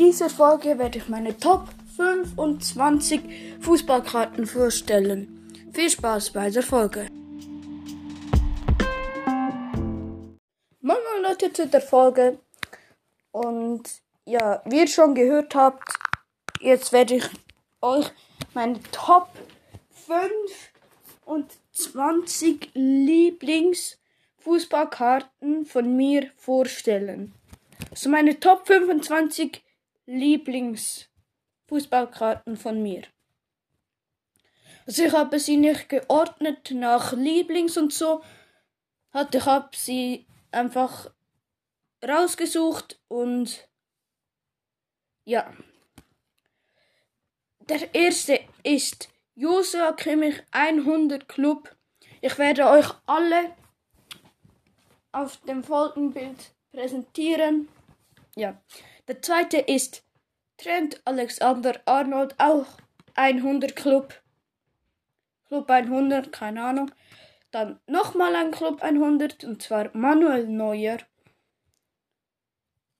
dieser Folge werde ich meine Top 25 Fußballkarten vorstellen. Viel Spaß bei der Folge. Moin moin Leute zu der Folge. Und ja, wie ihr schon gehört habt, jetzt werde ich euch meine Top 25 Lieblingsfußballkarten von mir vorstellen. Also meine Top 25 Lieblingsfußballkarten von mir. Also ich habe sie nicht geordnet nach Lieblings und so. Hat ich habe sie einfach rausgesucht und ja. Der erste ist Joshua Kimmich 100 Club. Ich werde euch alle auf dem Folgenbild präsentieren. Ja. Der zweite ist Trent Alexander Arnold, auch 100 Club. Club 100, keine Ahnung. Dann nochmal ein Club 100 und zwar Manuel Neuer.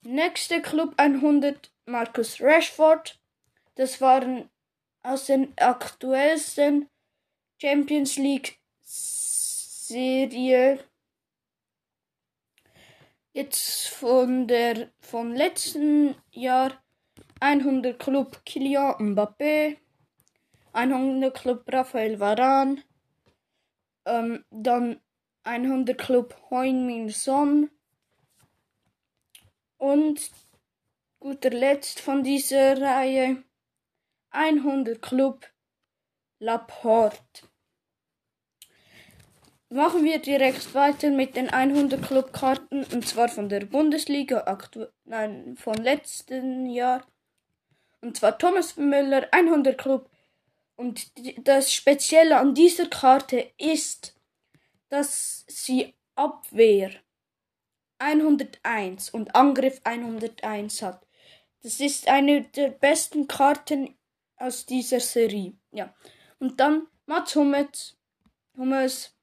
Nächste Club 100 Marcus Rashford. Das waren aus den aktuellsten Champions League Serie Jetzt von der vom letzten Jahr 100 Club Kylian Mbappé, 100 Club Raphael Varane, ähm, dann 100 Club Heung-Min Son und guter Letzt von dieser Reihe 100 Club Laporte. Machen wir direkt weiter mit den 100 Clubkarten und zwar von der Bundesliga, nein, von letzten Jahr. Und zwar Thomas Müller 100 Club. Und das Spezielle an dieser Karte ist, dass sie Abwehr 101 und Angriff 101 hat. Das ist eine der besten Karten aus dieser Serie. Ja. Und dann Mats Hummels, Hummels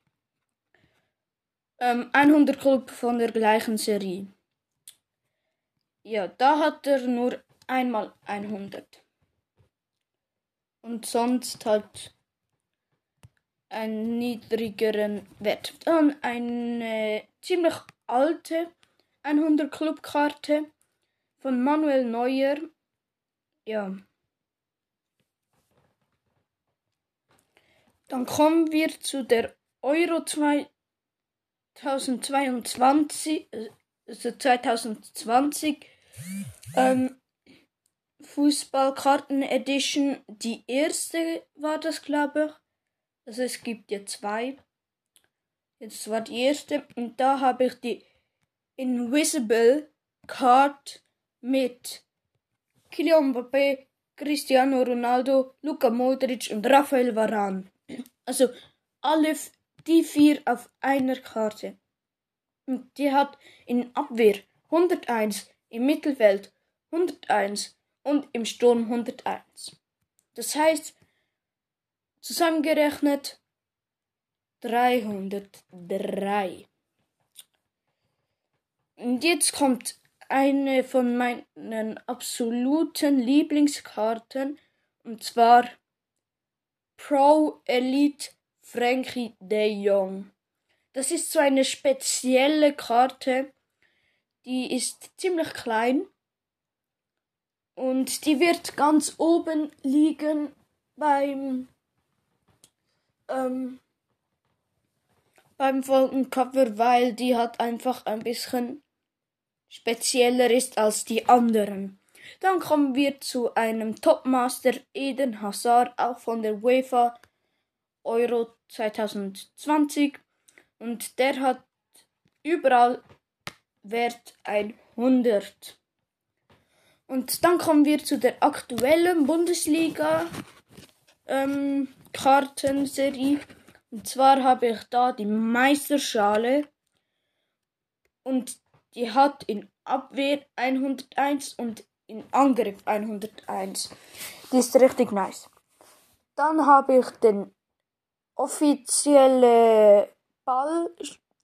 ähm, 100 Club von der gleichen Serie. Ja, da hat er nur einmal 100. Und sonst halt einen niedrigeren Wert. Dann eine ziemlich alte 100 Club Karte von Manuel Neuer. Ja. Dann kommen wir zu der Euro 2 2022, also 2020, ähm, Fußballkarten Edition, die erste war das, glaube ich. Also es gibt ja zwei. Jetzt war die erste und da habe ich die Invisible Card mit Kylian Mbappé, Cristiano Ronaldo, Luka Modric und Rafael Varane. Also alle die vier auf einer Karte. Und die hat in Abwehr 101, im Mittelfeld 101 und im Sturm 101. Das heißt, zusammengerechnet 303. Und jetzt kommt eine von meinen absoluten Lieblingskarten und zwar Pro Elite Frankie de Jong. Das ist so eine spezielle Karte, die ist ziemlich klein und die wird ganz oben liegen beim ähm, beim Folgencover, weil die hat einfach ein bisschen spezieller ist als die anderen. Dann kommen wir zu einem Topmaster Eden Hazard, auch von der UEFA Euro 2020 und der hat überall Wert 100. Und dann kommen wir zu der aktuellen Bundesliga ähm. Und zwar habe ich da die Meisterschale und die hat in Abwehr 101 und in Angriff 101. Die ist richtig nice. Dann habe ich den offizielle Ball,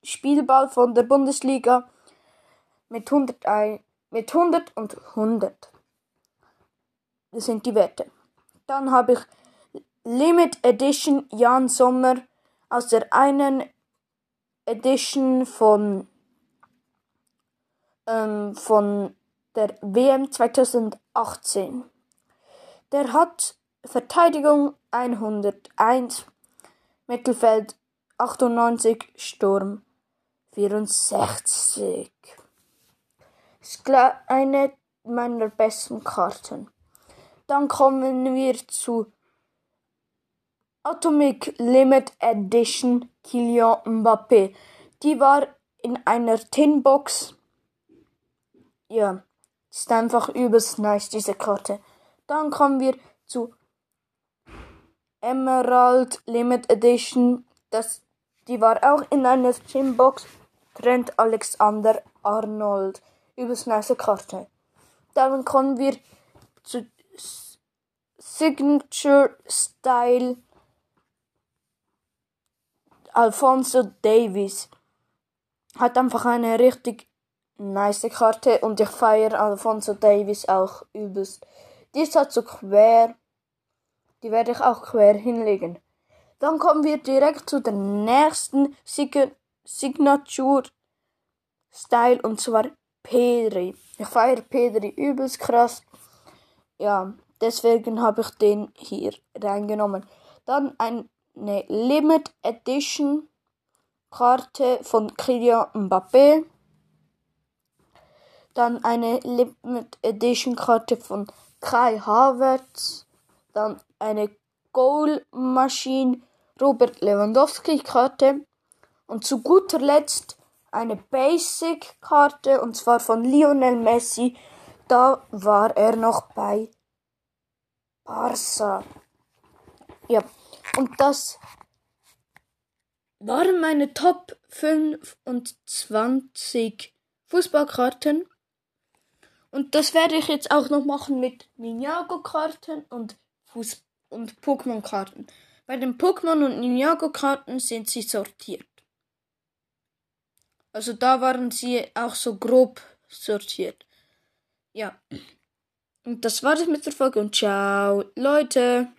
Spielball von der Bundesliga mit 100, mit 100 und 100. das sind die Werte. Dann habe ich Limit Edition Jan Sommer aus der einen Edition von, ähm, von der WM 2018. Der hat Verteidigung 101, Mittelfeld 98, Sturm 64. Ist eine meiner besten Karten. Dann kommen wir zu Atomic Limit Edition Kylian Mbappé. Die war in einer Tinbox. Ja, ist einfach übelst nice, diese Karte. Dann kommen wir zu Emerald Limit Edition. Das, die war auch in einer Tinbox. Trent Alexander Arnold. Übelst nice Karte. Dann kommen wir zu Signature Style Alfonso Davis hat einfach eine richtig nice Karte und ich feiere Alfonso Davis auch übelst. Die ist halt so quer. Die werde ich auch quer hinlegen. Dann kommen wir direkt zu der nächsten Sig Signature Style und zwar Pedri. Ich feiere Pedri übelst krass. Ja, deswegen habe ich den hier reingenommen. Dann ein eine Limit Edition Karte von Kylian Mbappé. Dann eine Limit Edition Karte von Kai Havertz. Dann eine Goal Machine Robert Lewandowski Karte. Und zu guter Letzt eine Basic Karte und zwar von Lionel Messi. Da war er noch bei Barca. Ja. Und das waren meine Top 25 Fußballkarten. Und das werde ich jetzt auch noch machen mit Ninjago-Karten und Fuß und Pokémon-Karten. Bei den Pokémon und Ninjago-Karten sind sie sortiert. Also da waren sie auch so grob sortiert. Ja. Und das war es mit der Folge und ciao, Leute.